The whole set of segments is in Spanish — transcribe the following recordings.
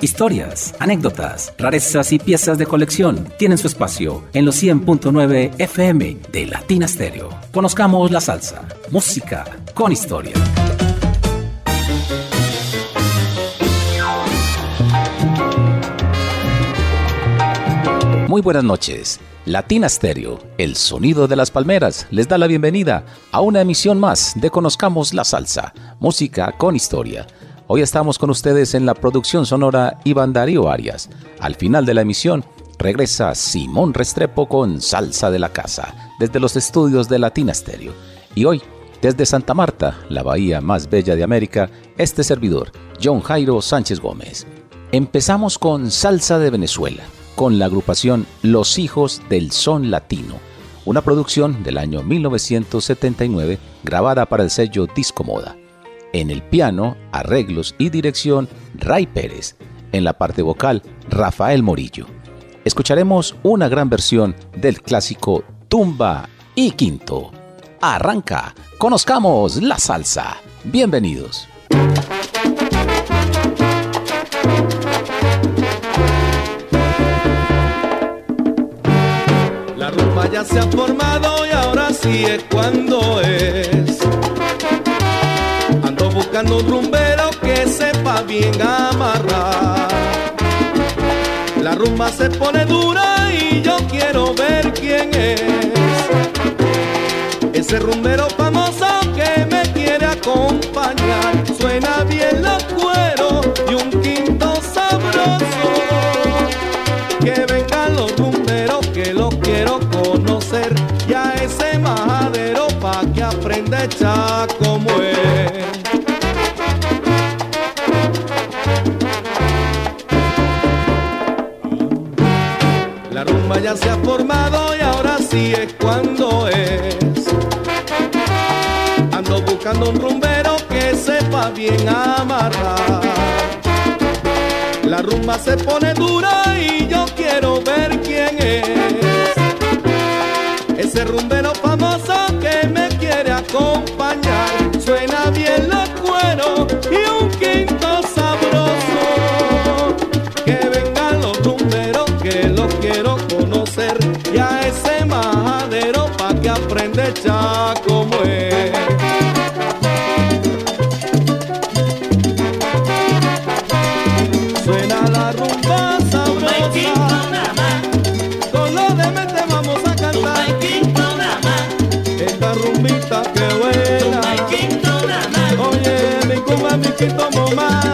Historias, anécdotas, rarezas y piezas de colección tienen su espacio en los 100.9 FM de Latina Stereo. Conozcamos la salsa, música con historia. Muy buenas noches. Latina Stereo, el sonido de las palmeras, les da la bienvenida a una emisión más de Conozcamos la Salsa, música con historia. Hoy estamos con ustedes en la producción sonora Iván Darío Arias. Al final de la emisión regresa Simón Restrepo con Salsa de la Casa, desde los estudios de Latina Stereo. Y hoy, desde Santa Marta, la bahía más bella de América, este servidor, John Jairo Sánchez Gómez. Empezamos con Salsa de Venezuela con la agrupación Los Hijos del Son Latino, una producción del año 1979 grabada para el sello Disco Moda. En el piano, arreglos y dirección, Ray Pérez. En la parte vocal, Rafael Morillo. Escucharemos una gran versión del clásico Tumba y Quinto. Arranca, conozcamos la salsa. Bienvenidos. ya se ha formado y ahora sí es cuando es. Ando buscando un rumbero que sepa bien amarrar. La rumba se pone dura y yo quiero ver quién es. Ese rumbero famoso que me quiere acompañar. Suena bien los cueros y un quinto sabroso. Que vengan los rumberos que los quiero ya ese majadero pa' que aprenda a bien. La rumba se pone dura y yo quiero ver quién es ese rumbero famoso que me quiere acompañar. Suena bien los cueros y quinto momá.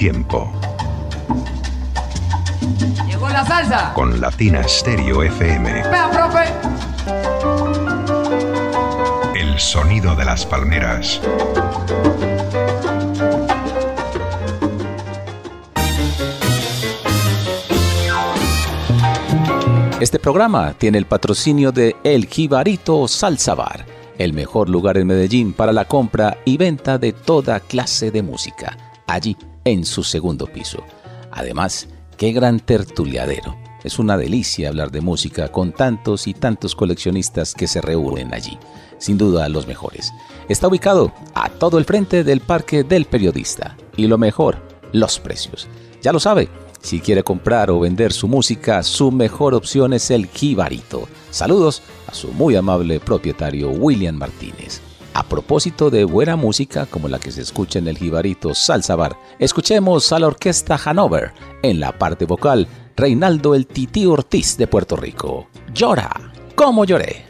Tiempo. Llegó la salsa. Con Latina Stereo FM. Vea, profe. El sonido de las palmeras. Este programa tiene el patrocinio de El Jibarito Salsa Bar, el mejor lugar en Medellín para la compra y venta de toda clase de música, allí en su segundo piso. Además, qué gran tertuliadero. Es una delicia hablar de música con tantos y tantos coleccionistas que se reúnen allí. Sin duda los mejores. Está ubicado a todo el frente del Parque del Periodista. Y lo mejor, los precios. Ya lo sabe, si quiere comprar o vender su música, su mejor opción es el Jibarito. Saludos a su muy amable propietario William Martínez. A propósito de buena música como la que se escucha en el Jibarito Salsa Bar, escuchemos a la orquesta Hanover en la parte vocal Reinaldo el Tití Ortiz de Puerto Rico. Llora, como lloré.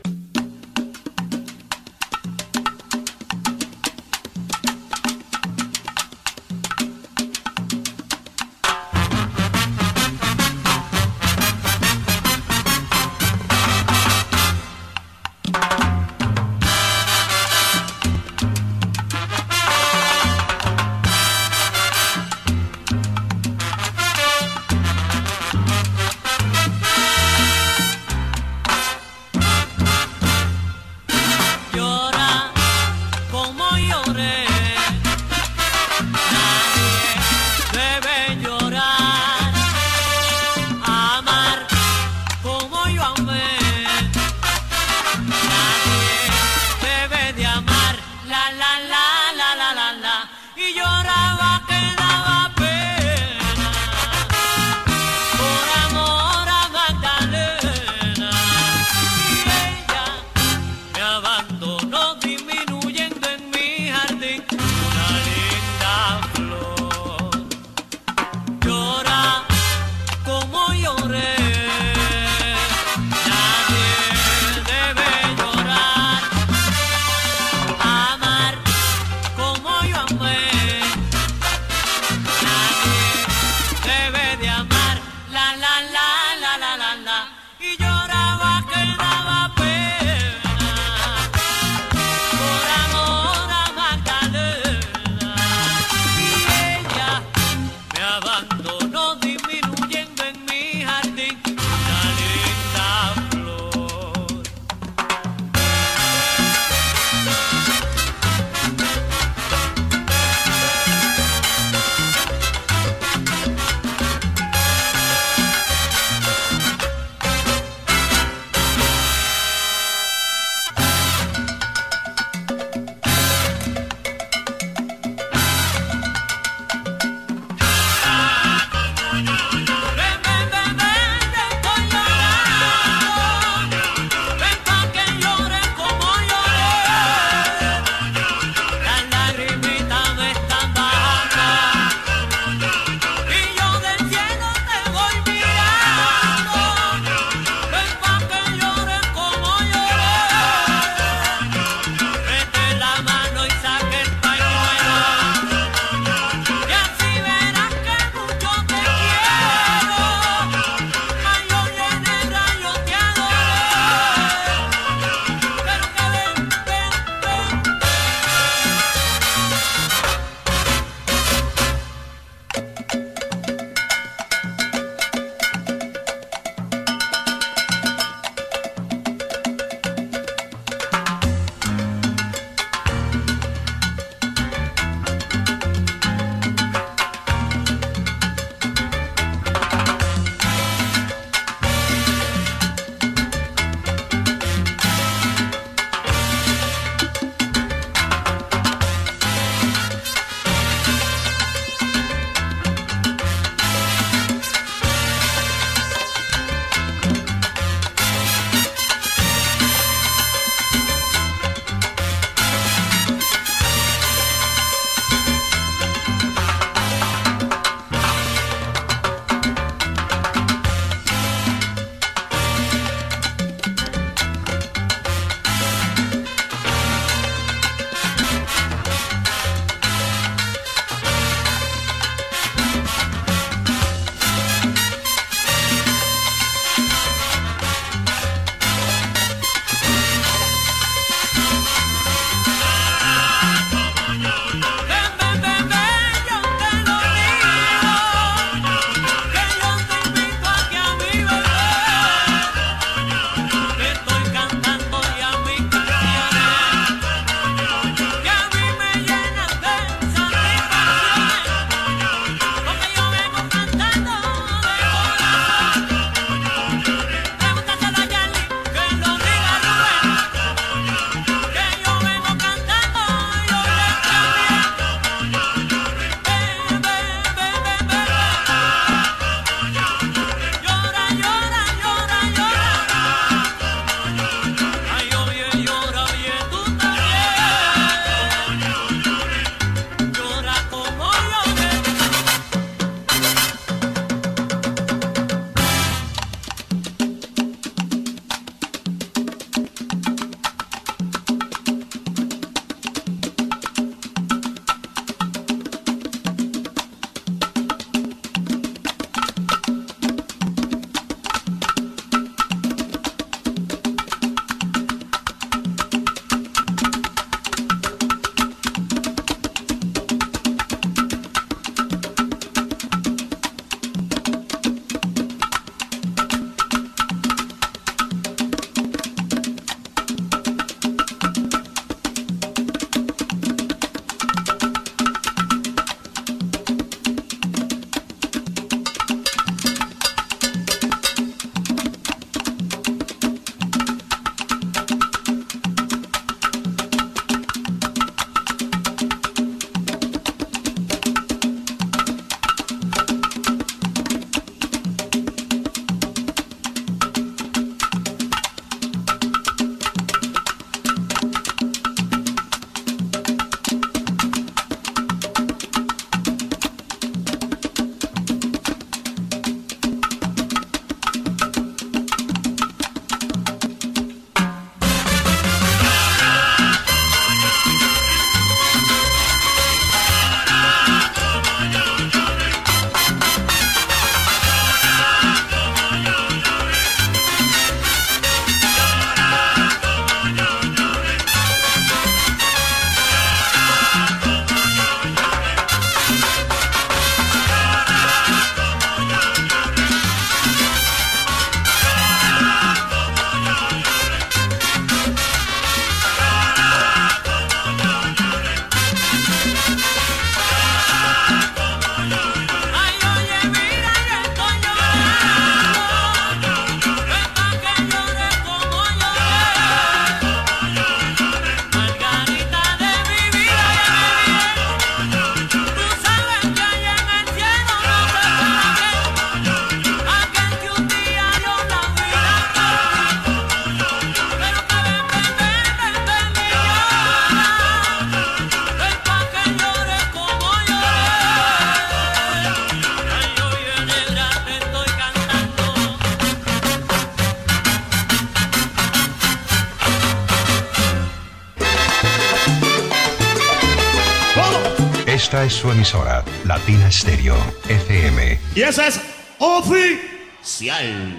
Su emisora, Latina Stereo, FM. Y esa es oficial.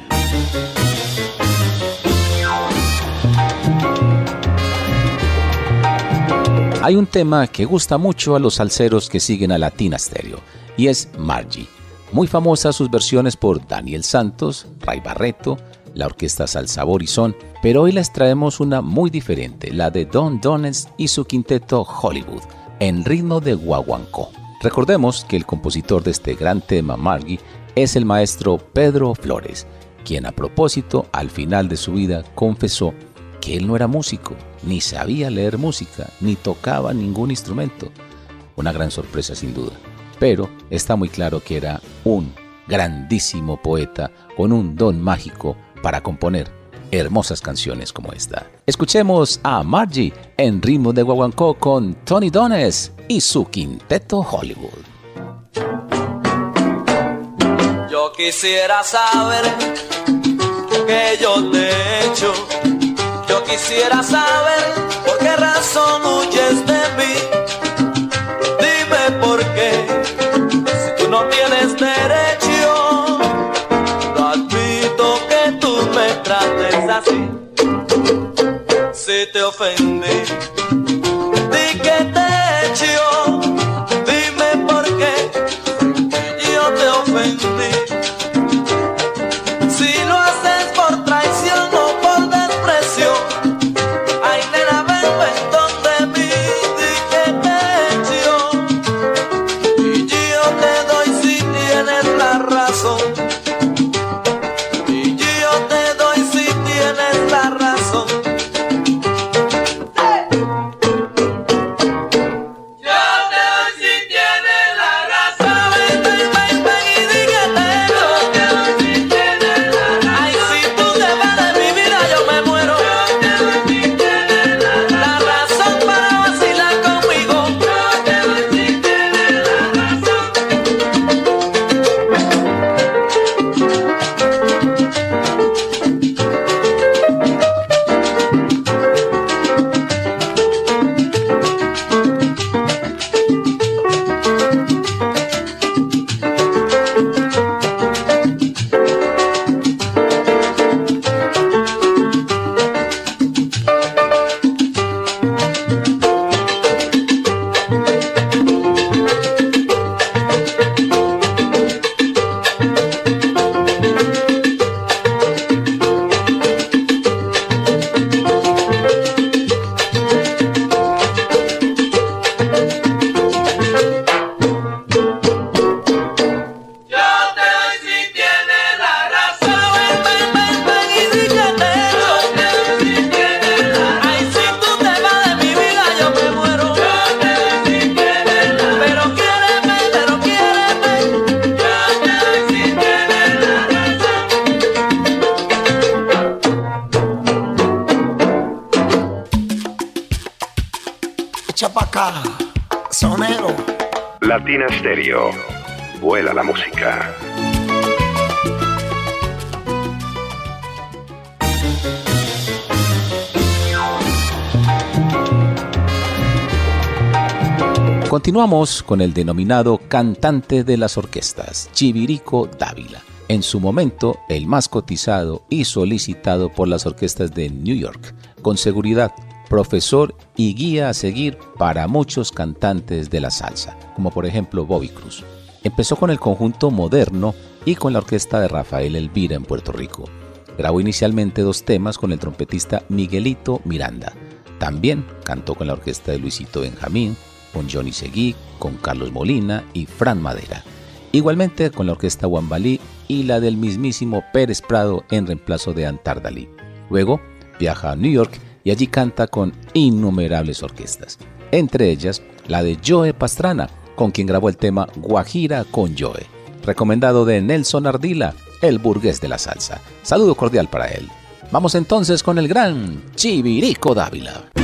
Hay un tema que gusta mucho a los salseros que siguen a Latina Stereo y es Margie. Muy famosas sus versiones por Daniel Santos, Ray Barreto, la orquesta Salsabor y Son, pero hoy les traemos una muy diferente, la de Don Dones y su quinteto Hollywood, en ritmo de guaguancó. Recordemos que el compositor de este gran tema, Margie, es el maestro Pedro Flores, quien a propósito al final de su vida confesó que él no era músico, ni sabía leer música, ni tocaba ningún instrumento. Una gran sorpresa sin duda, pero está muy claro que era un grandísimo poeta con un don mágico para componer hermosas canciones como esta. Escuchemos a Margie en ritmo de guaguancó con Tony Dones y su quinteto Hollywood. Yo quisiera saber que yo te he hecho. Yo quisiera saber por qué razón huyes de mí. Te ofendí, Latina. Vuela la música. Continuamos con el denominado cantante de las orquestas, Chivirico Dávila. En su momento, el más cotizado y solicitado por las orquestas de New York. Con seguridad, profesor y guía a seguir para muchos cantantes de la salsa, como por ejemplo Bobby Cruz. Empezó con el conjunto moderno y con la orquesta de Rafael Elvira en Puerto Rico. Grabó inicialmente dos temas con el trompetista Miguelito Miranda. También cantó con la orquesta de Luisito Benjamín, con Johnny Seguí, con Carlos Molina y Fran Madera. Igualmente con la orquesta Wambalí y la del mismísimo Pérez Prado en reemplazo de Antardalí. Luego viaja a New York y allí canta con innumerables orquestas, entre ellas la de Joe Pastrana, con quien grabó el tema Guajira con Joe, recomendado de Nelson Ardila, el burgués de la salsa. Saludo cordial para él. Vamos entonces con el gran Chivirico Dávila.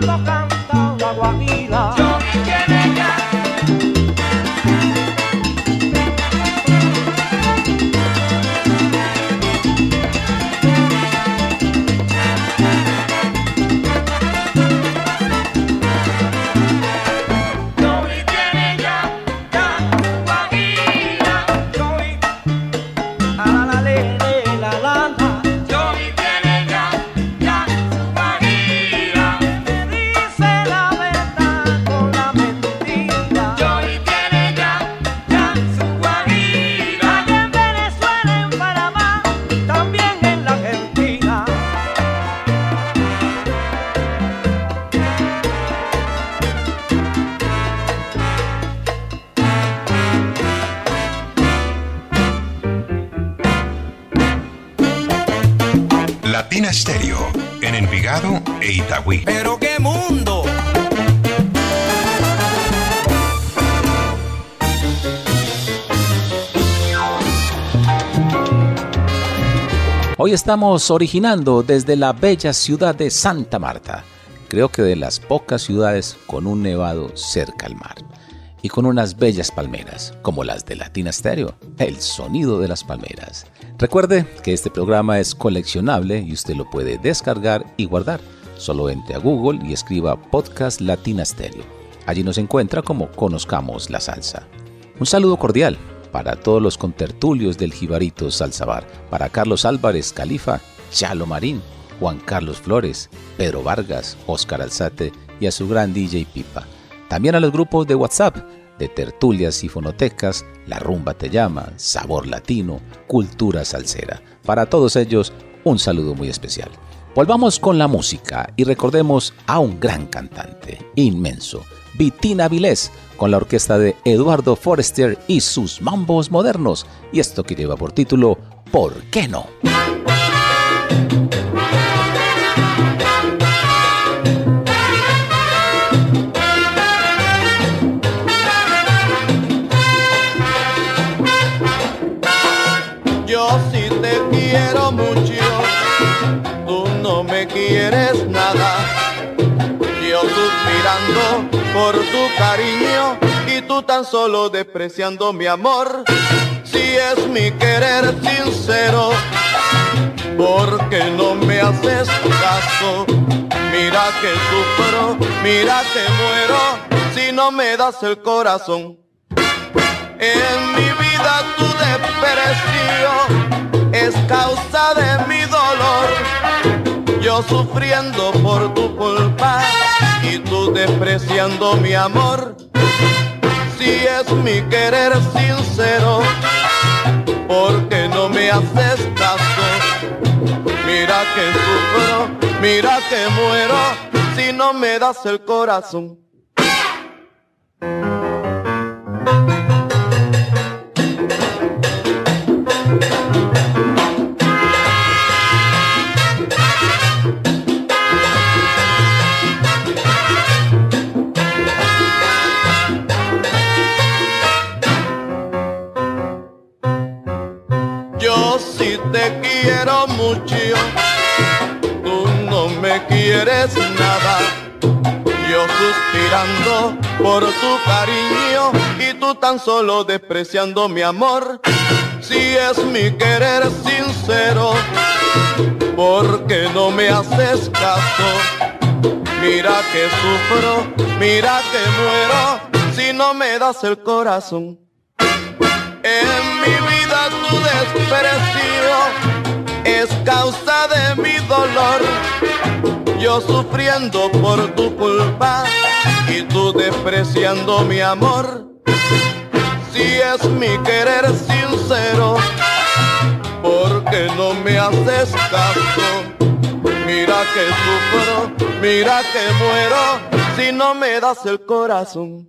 Cuando canta la guajira. Hoy estamos originando desde la bella ciudad de Santa Marta, creo que de las pocas ciudades con un nevado cerca al mar y con unas bellas palmeras, como las de Latina Stereo, el sonido de las palmeras. Recuerde que este programa es coleccionable y usted lo puede descargar y guardar. Solo entre a Google y escriba Podcast Latina Stereo. Allí nos encuentra como Conozcamos la Salsa. Un saludo cordial para todos los contertulios del Jibarito Salsa Bar, para Carlos Álvarez Califa, Chalo Marín, Juan Carlos Flores, Pedro Vargas, Oscar Alzate y a su gran DJ Pipa. También a los grupos de WhatsApp de tertulias y fonotecas, La Rumba Te Llama, Sabor Latino, Cultura Salsera. Para todos ellos, un saludo muy especial. Volvamos con la música y recordemos a un gran cantante, inmenso, Vitina Vilés, con la orquesta de Eduardo Forrester y sus mambos modernos. Y esto que lleva por título ¿Por qué no? Yo sí te quiero mucho, tú no me quieres nada. Yo suspirando por tu cariño y tú tan solo despreciando mi amor. Si es mi querer sincero, ¿por qué no me haces caso? Mira que sufro, mira que muero, si no me das el corazón. En mi vida tu desprecio es causa de mi dolor. Yo sufriendo por tu culpa y tú despreciando mi amor. Si es mi querer sincero, ¿por qué no me haces caso? Mira que sufro, mira que muero, si no me das el corazón. Te quiero mucho, tú no me quieres nada. Yo suspirando por tu cariño y tú tan solo despreciando mi amor. Si es mi querer sincero, ¿por qué no me haces caso? Mira que sufro, mira que muero, si no me das el corazón. Mi vida tu desprecio es causa de mi dolor. Yo sufriendo por tu culpa y tú despreciando mi amor. Si es mi querer sincero, ¿por qué no me haces caso? Mira que sufro, mira que muero, si no me das el corazón.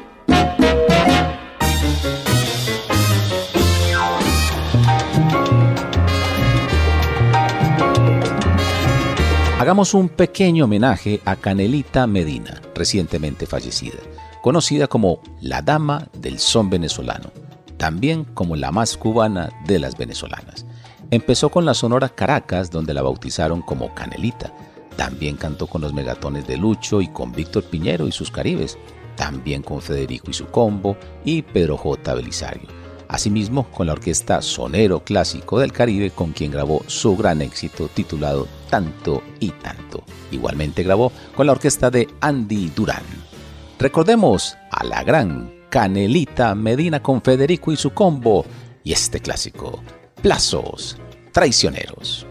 Hagamos un pequeño homenaje a Canelita Medina, recientemente fallecida, conocida como la dama del son venezolano, también como la más cubana de las venezolanas. Empezó con la Sonora Caracas, donde la bautizaron como Canelita. También cantó con los megatones de Lucho y con Víctor Piñero y sus Caribes. También con Federico y su combo y Pedro J. Belisario. Asimismo, con la orquesta Sonero Clásico del Caribe, con quien grabó su gran éxito titulado Tanto y Tanto. Igualmente grabó con la orquesta de Andy Durán. Recordemos a la gran Canelita Medina con Federico y su combo y este clásico, Plazos Traicioneros.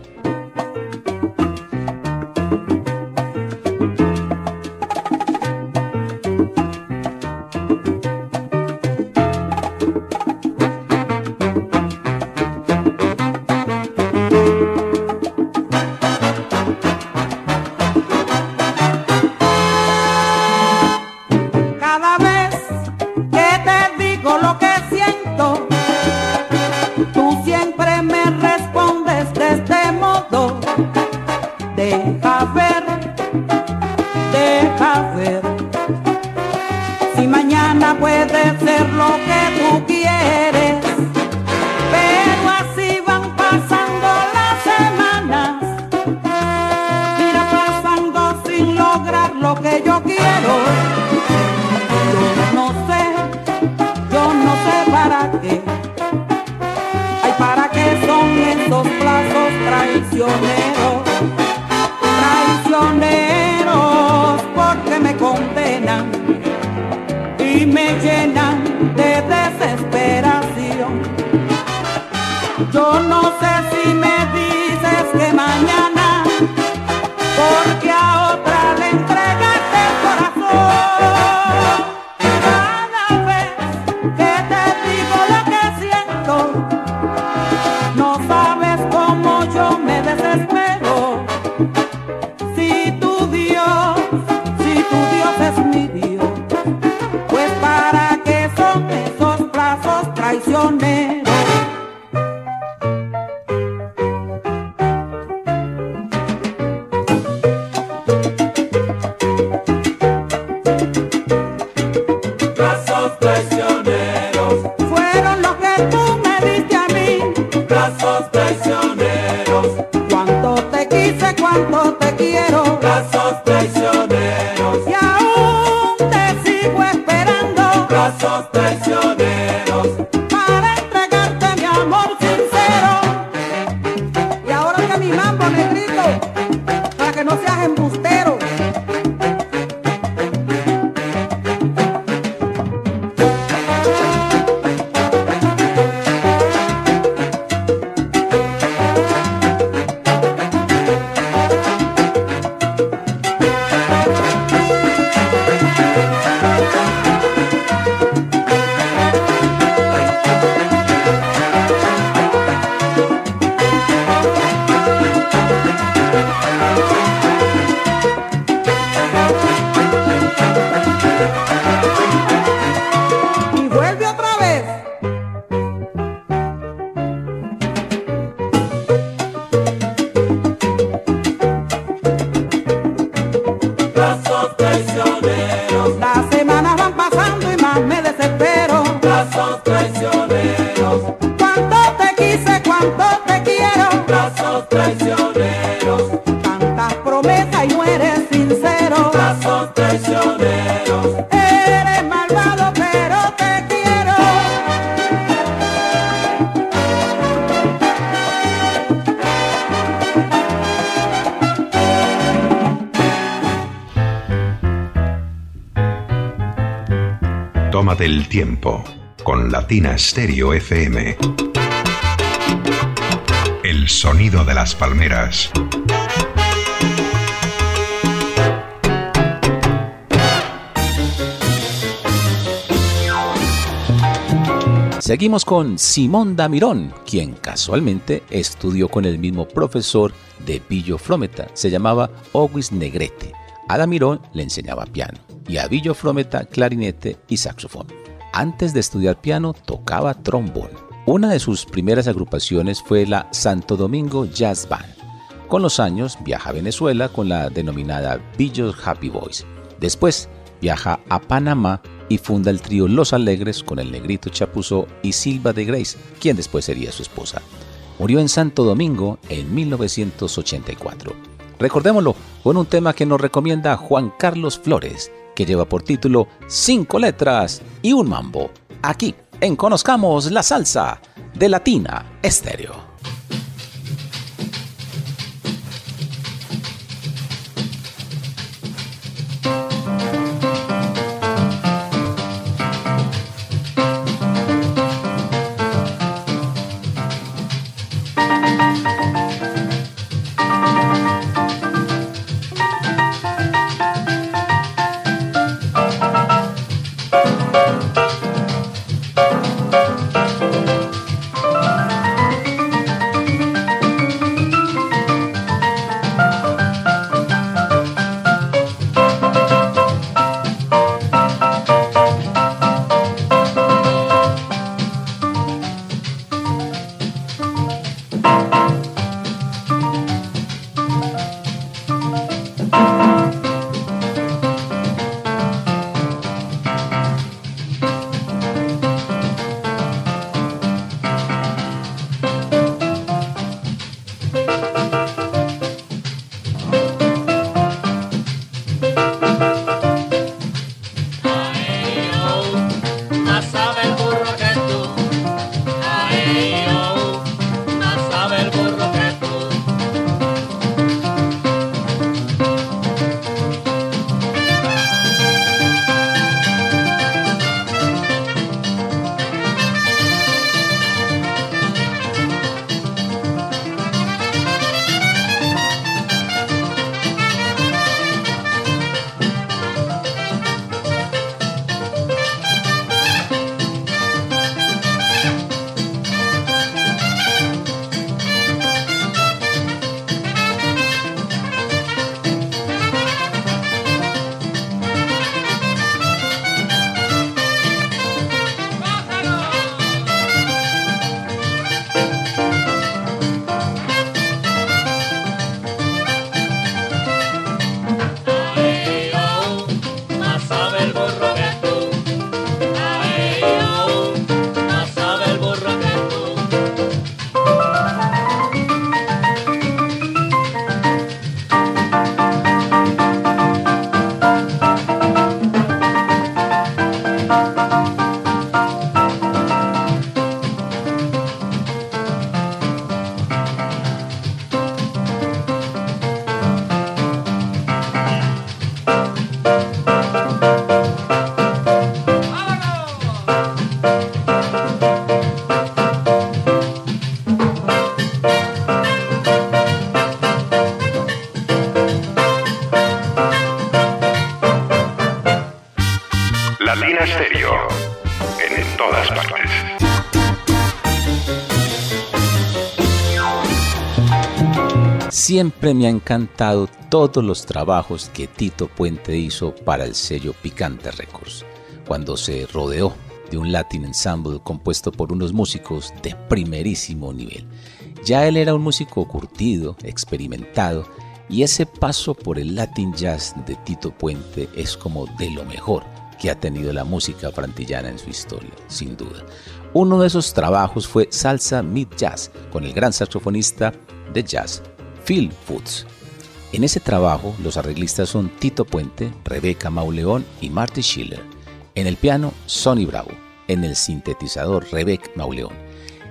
Latina FM. El sonido de las palmeras. Seguimos con Simón Damirón, quien casualmente estudió con el mismo profesor de Billo Frometa. Se llamaba Oguis Negrete. A Damirón le enseñaba piano y a Billo Frometa clarinete y saxofón. Antes de estudiar piano tocaba trombón. Una de sus primeras agrupaciones fue la Santo Domingo Jazz Band. Con los años viaja a Venezuela con la denominada Billo's Happy Boys. Después viaja a Panamá y funda el trío Los Alegres con el negrito Chapuzó y Silva de Grace, quien después sería su esposa. Murió en Santo Domingo en 1984. Recordémoslo con un tema que nos recomienda Juan Carlos Flores, que lleva por título Cinco letras y un mambo. Aquí, en Conozcamos la Salsa de Latina Estéreo. Siempre me ha encantado todos los trabajos que Tito Puente hizo para el sello Picante Records, cuando se rodeó de un Latin Ensemble compuesto por unos músicos de primerísimo nivel. Ya él era un músico curtido, experimentado, y ese paso por el Latin Jazz de Tito Puente es como de lo mejor que ha tenido la música frantillana en su historia, sin duda. Uno de esos trabajos fue Salsa Mid Jazz, con el gran saxofonista de jazz Phil Foods. En ese trabajo, los arreglistas son Tito Puente, Rebeca Mauleón y Marty Schiller. En el piano, Sonny Bravo. En el sintetizador, Rebeca Mauleón.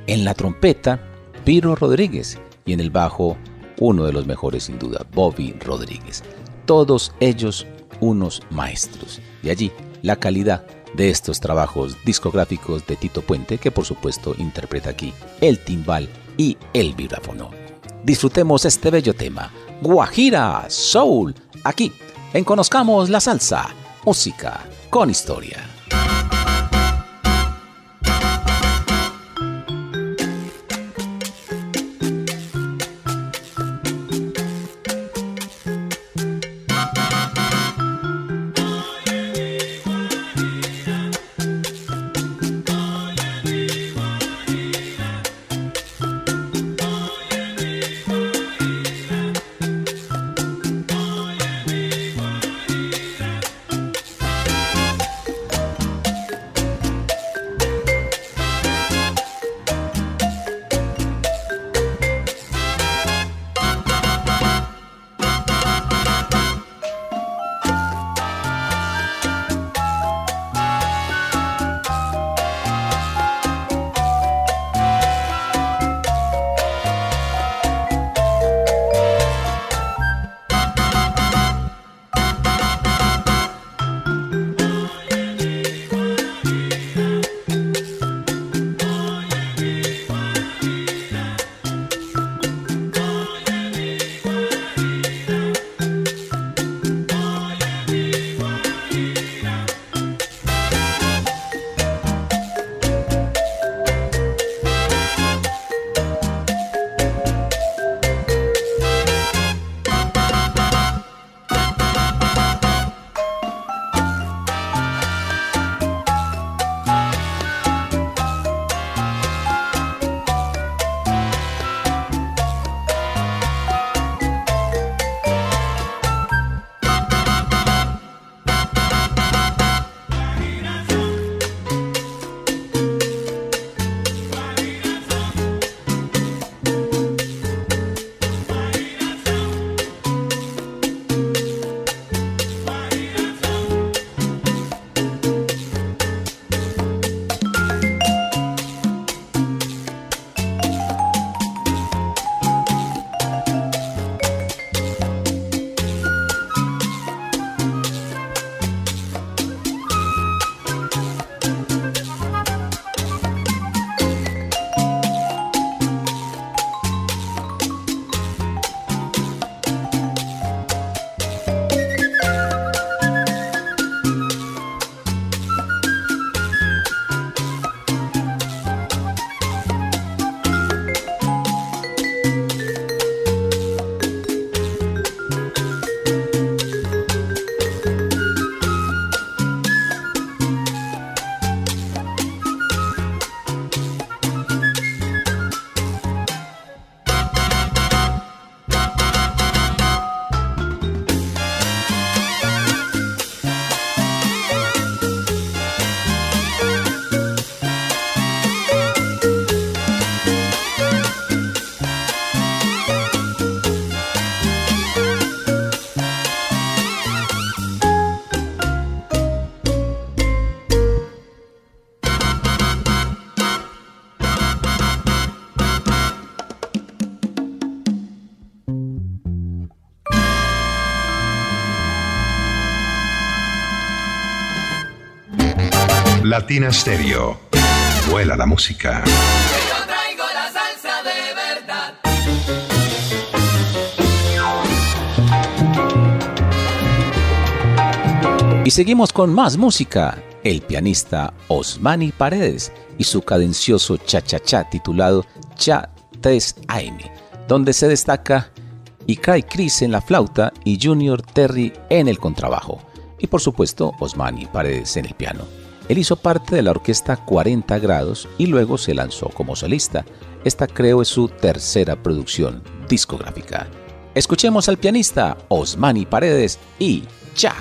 En la trompeta, Piro Rodríguez. Y en el bajo, uno de los mejores sin duda, Bobby Rodríguez. Todos ellos unos maestros. Y allí, la calidad de estos trabajos discográficos de Tito Puente, que por supuesto interpreta aquí el timbal y el vibráfono. Disfrutemos este bello tema, Guajira Soul, aquí en Conozcamos la Salsa, música con historia. Latina Stereo. Vuela la música. Yo traigo la salsa de verdad. Y seguimos con más música. El pianista Osmani Paredes y su cadencioso cha-cha-cha titulado Cha 3 AM, donde se destaca Ikrai Chris en la flauta y Junior Terry en el contrabajo. Y por supuesto, Osmani Paredes en el piano. Él hizo parte de la orquesta 40 grados y luego se lanzó como solista. Esta creo es su tercera producción discográfica. Escuchemos al pianista Osmani Paredes y Cha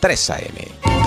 3 AM.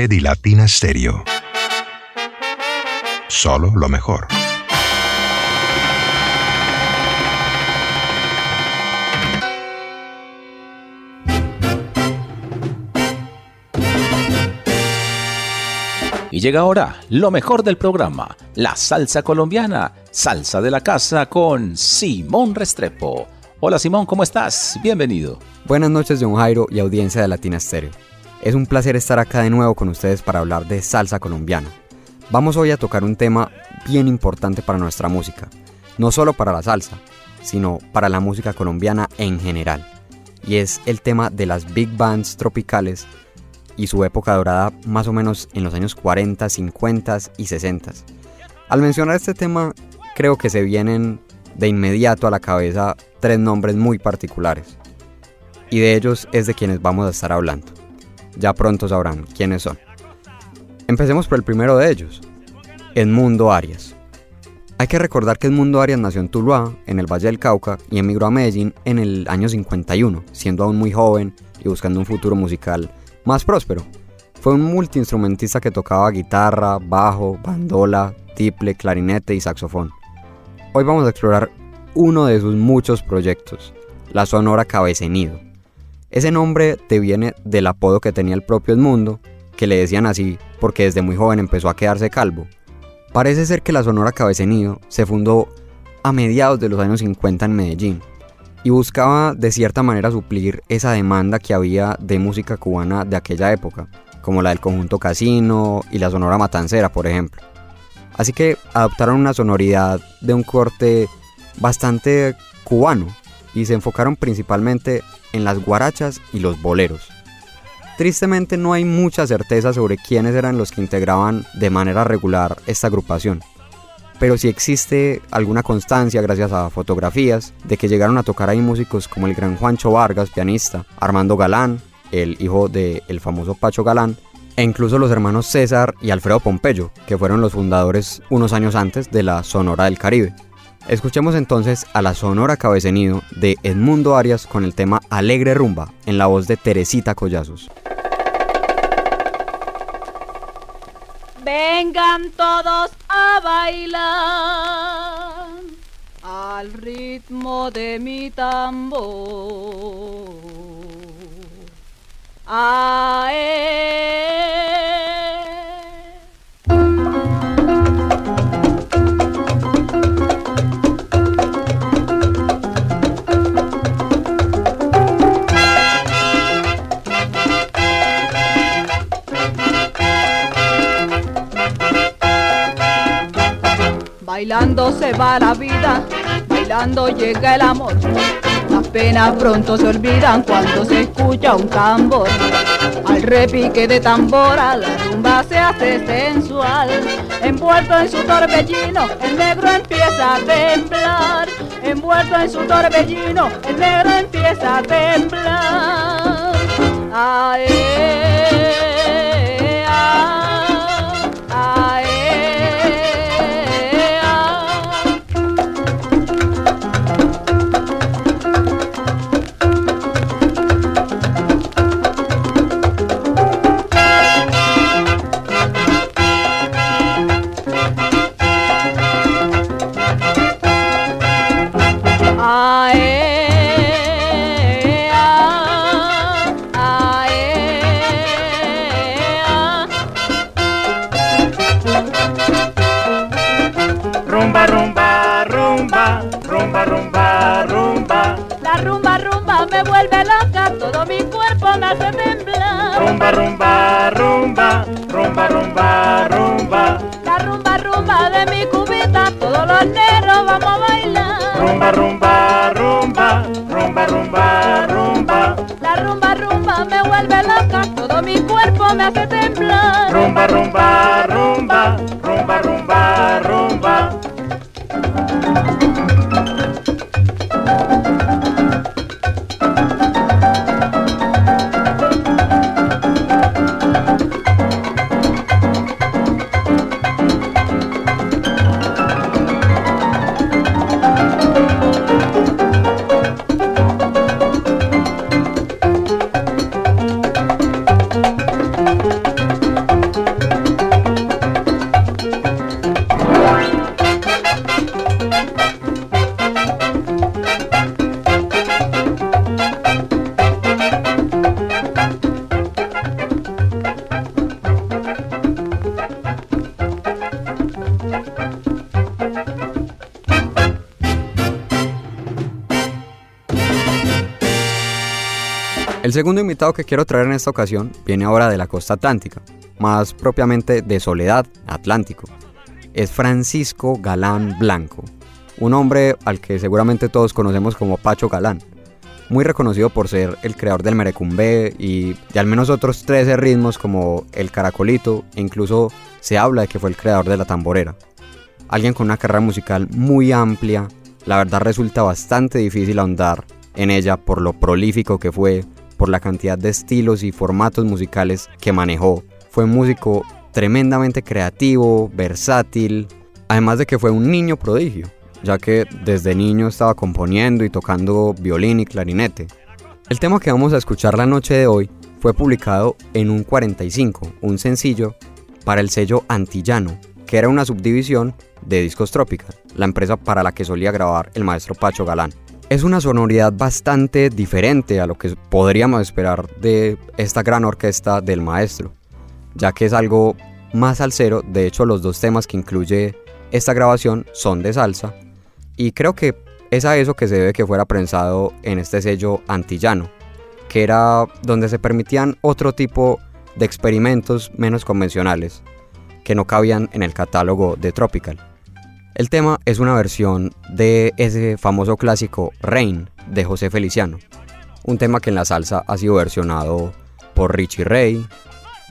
Merced y Latina Stereo. Solo lo mejor. Y llega ahora lo mejor del programa, la salsa colombiana, salsa de la casa con Simón Restrepo. Hola Simón, ¿cómo estás? Bienvenido. Buenas noches, John Jairo y audiencia de Latina Stereo. Es un placer estar acá de nuevo con ustedes para hablar de salsa colombiana. Vamos hoy a tocar un tema bien importante para nuestra música, no solo para la salsa, sino para la música colombiana en general. Y es el tema de las big bands tropicales y su época dorada más o menos en los años 40, 50 y 60. Al mencionar este tema, creo que se vienen de inmediato a la cabeza tres nombres muy particulares. Y de ellos es de quienes vamos a estar hablando. Ya pronto sabrán quiénes son. Empecemos por el primero de ellos, Edmundo Arias. Hay que recordar que Edmundo Arias nació en Tuluá, en el Valle del Cauca, y emigró a Medellín en el año 51, siendo aún muy joven y buscando un futuro musical más próspero. Fue un multiinstrumentista que tocaba guitarra, bajo, bandola, tiple, clarinete y saxofón. Hoy vamos a explorar uno de sus muchos proyectos, la Sonora Cabecenido. Ese nombre te viene del apodo que tenía el propio Edmundo, que le decían así porque desde muy joven empezó a quedarse calvo. Parece ser que la Sonora Cabecenido se fundó a mediados de los años 50 en Medellín y buscaba de cierta manera suplir esa demanda que había de música cubana de aquella época, como la del conjunto Casino y la Sonora Matancera, por ejemplo. Así que adoptaron una sonoridad de un corte bastante cubano y se enfocaron principalmente en las guarachas y los boleros. Tristemente no hay mucha certeza sobre quiénes eran los que integraban de manera regular esta agrupación, pero sí existe alguna constancia gracias a fotografías de que llegaron a tocar ahí músicos como el gran Juancho Vargas, pianista, Armando Galán, el hijo del famoso Pacho Galán, e incluso los hermanos César y Alfredo Pompeyo, que fueron los fundadores unos años antes de la Sonora del Caribe. Escuchemos entonces a la Sonora Cabecenido de Edmundo Arias con el tema Alegre Rumba, en la voz de Teresita Collazos. Vengan todos a bailar al ritmo de mi tambor. Ae. Bailando se va la vida, bailando llega el amor. Las penas pronto se olvidan cuando se escucha un tambor. Al repique de tambora la rumba se hace sensual. Envuelto en su torbellino, el negro empieza a temblar. Envuelto en su torbellino, el negro empieza a temblar. Ae, Rumba, rumba, rumba, rumba, rumba, rumba. La rumba, rumba de mi cubita, todos los negros vamos a bailar. Rumba, rumba, rumba, rumba, rumba, rumba. La rumba, rumba me vuelve loca, todo mi cuerpo me hace temblar. Rumba, rumba, rumba, segundo invitado que quiero traer en esta ocasión viene ahora de la costa atlántica, más propiamente de Soledad, Atlántico. Es Francisco Galán Blanco, un hombre al que seguramente todos conocemos como Pacho Galán, muy reconocido por ser el creador del merecumbe y de al menos otros 13 ritmos como el caracolito, e incluso se habla de que fue el creador de la tamborera. Alguien con una carrera musical muy amplia, la verdad resulta bastante difícil ahondar en ella por lo prolífico que fue, por la cantidad de estilos y formatos musicales que manejó. Fue un músico tremendamente creativo, versátil, además de que fue un niño prodigio, ya que desde niño estaba componiendo y tocando violín y clarinete. El tema que vamos a escuchar la noche de hoy fue publicado en un 45, un sencillo, para el sello Antillano, que era una subdivisión de Discos Tropical, la empresa para la que solía grabar el maestro Pacho Galán. Es una sonoridad bastante diferente a lo que podríamos esperar de esta gran orquesta del maestro, ya que es algo más salsero, de hecho los dos temas que incluye esta grabación son de salsa, y creo que es a eso que se debe que fuera prensado en este sello antillano, que era donde se permitían otro tipo de experimentos menos convencionales, que no cabían en el catálogo de Tropical. El tema es una versión de ese famoso clásico Rain de José Feliciano, un tema que en la salsa ha sido versionado por Richie Ray,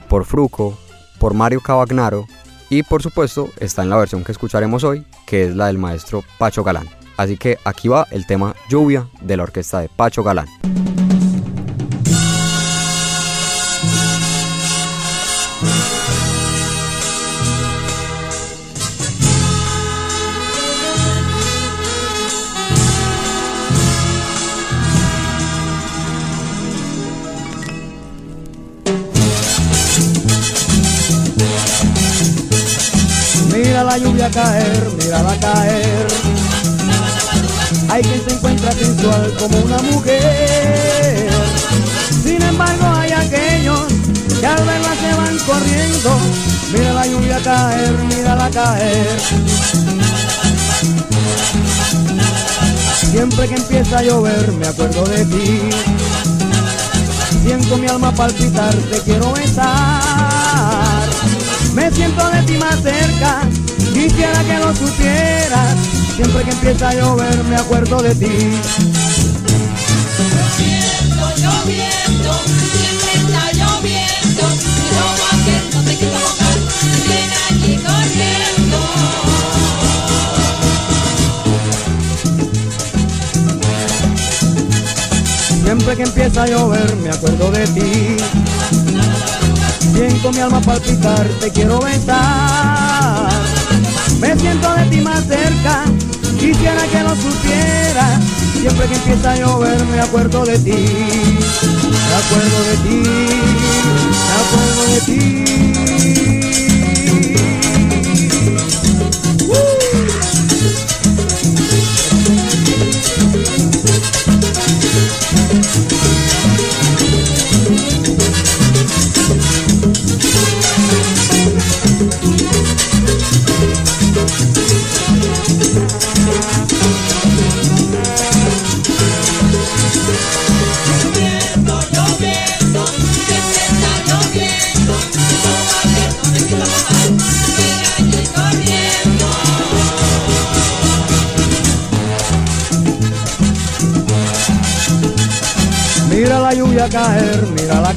por Fruco, por Mario Cavagnaro y por supuesto está en la versión que escucharemos hoy, que es la del maestro Pacho Galán. Así que aquí va el tema Lluvia de la orquesta de Pacho Galán. Caer, mírala caer. Hay quien se encuentra sensual como una mujer. Sin embargo hay aquellos que al verla se van corriendo. Mira la lluvia caer, mírala caer. Siempre que empieza a llover me acuerdo de ti. Siento mi alma palpitar, te quiero besar. Me siento de ti más cerca, quisiera que lo supieras. Siempre que empieza a llover me acuerdo de ti. Lloviendo, lloviendo, siempre está lloviendo. Y como aquel no te quiso mojar, viene aquí corriendo. Siempre que empieza a llover me acuerdo de ti. Siento mi alma palpitar, te quiero besar. Me siento de ti más cerca, quisiera que lo supiera. Siempre que empieza a llover me acuerdo de ti. Me acuerdo de ti, me acuerdo de ti.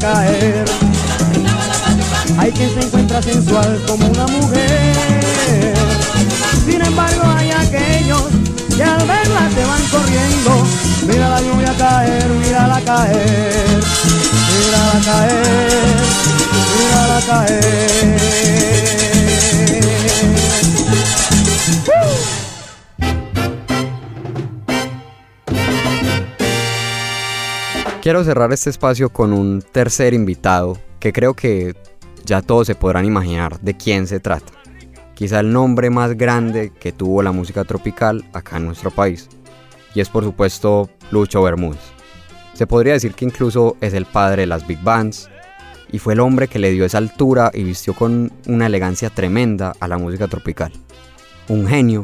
Caer. Hay quien se encuentra sensual como una mujer. Sin embargo hay aquellos que al verla se van corriendo. Mira la lluvia caer, mírala caer. Mírala caer, mírala caer. Quiero cerrar este espacio con un tercer invitado que creo que ya todos se podrán imaginar de quién se trata. Quizá el nombre más grande que tuvo la música tropical acá en nuestro país. Y es por supuesto Lucho Bermúdez. Se podría decir que incluso es el padre de las big bands y fue el hombre que le dio esa altura y vistió con una elegancia tremenda a la música tropical. un genio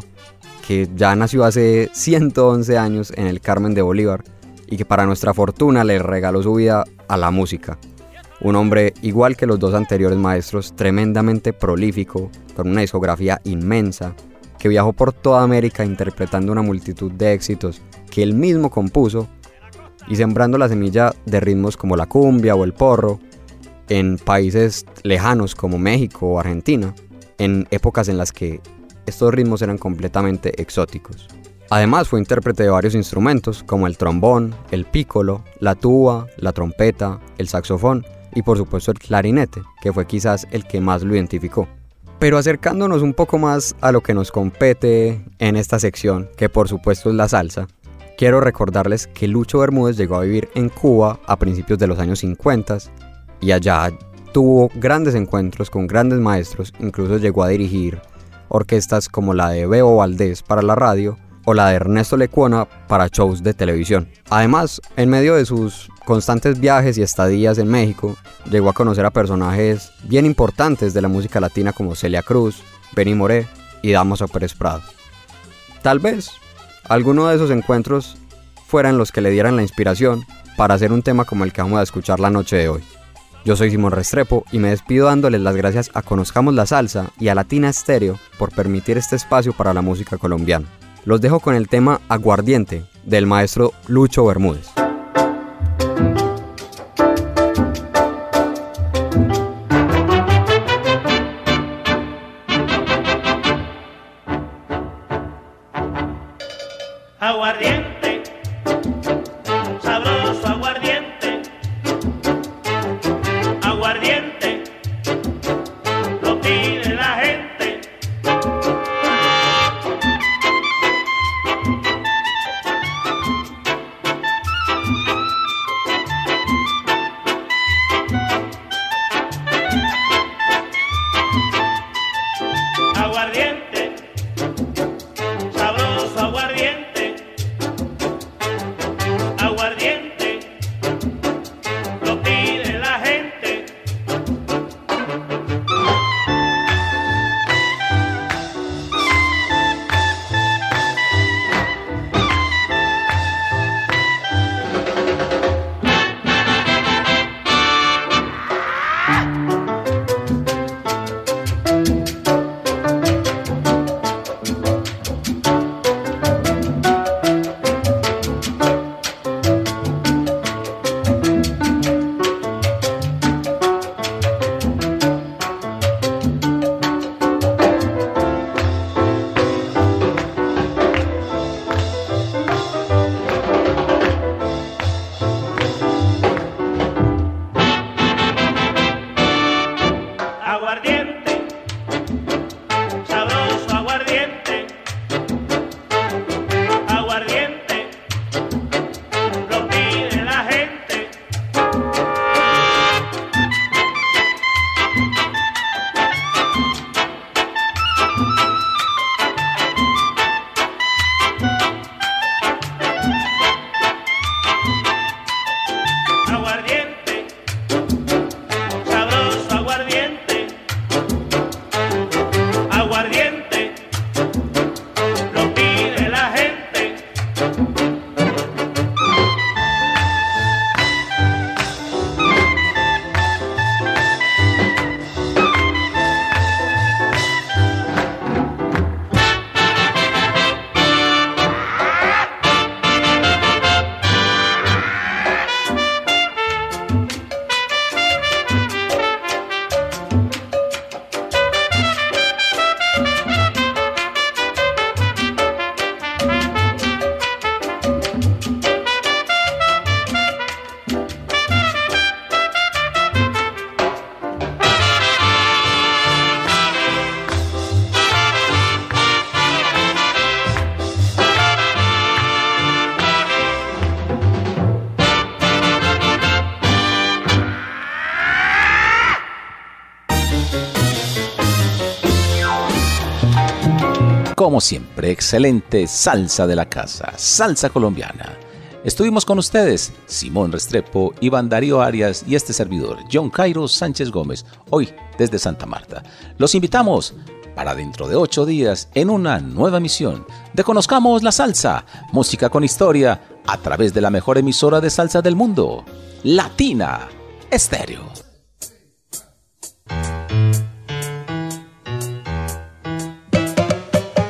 que ya nació hace 111 años en el Carmen de Bolívar y que para nuestra fortuna le regaló su vida a la música. Un hombre igual que los dos anteriores maestros, tremendamente prolífico, con una discografía inmensa, que viajó por toda América interpretando una multitud de éxitos que él mismo compuso y sembrando la semilla de ritmos como la cumbia o el porro en países lejanos como México o Argentina, en épocas en las que estos ritmos eran completamente exóticos. Además fue intérprete de varios instrumentos como el trombón, el pícolo, la tuba, la trompeta, el saxofón y por supuesto el clarinete, que fue quizás el que más lo identificó. Pero acercándonos un poco más a lo que nos compete en esta sección, que por supuesto es la salsa, quiero recordarles que Lucho Bermúdez llegó a vivir en Cuba a principios de los años 50 y allá tuvo grandes encuentros con grandes maestros, incluso llegó a dirigir orquestas como la de Bebo Valdés para la radio o la de Ernesto Lecuona para shows de televisión. Además, en medio de sus constantes viajes y estadías en México, llegó a conocer a personajes bien importantes de la música latina como Celia Cruz, Benny Moré y Damaso Pérez Prado. Tal vez alguno de esos encuentros fueran los que le dieran la inspiración para hacer un tema como el que vamos a escuchar la noche de hoy. Yo soy Simón Restrepo y me despido dándoles las gracias a Conozcamos la Salsa y a Latina Stereo por permitir este espacio para la música colombiana. Los dejo con el tema Aguardiente del maestro Lucho Bermúdez. Como siempre, excelente salsa de la casa, salsa colombiana. Estuvimos con ustedes, Simón Restrepo, Iván Darío Arias y este servidor, John Cairo Sánchez Gómez, hoy desde Santa Marta. Los invitamos para dentro de ocho días en una nueva emisión de Conozcamos la Salsa, música con historia, a través de la mejor emisora de salsa del mundo, Latina Estéreo.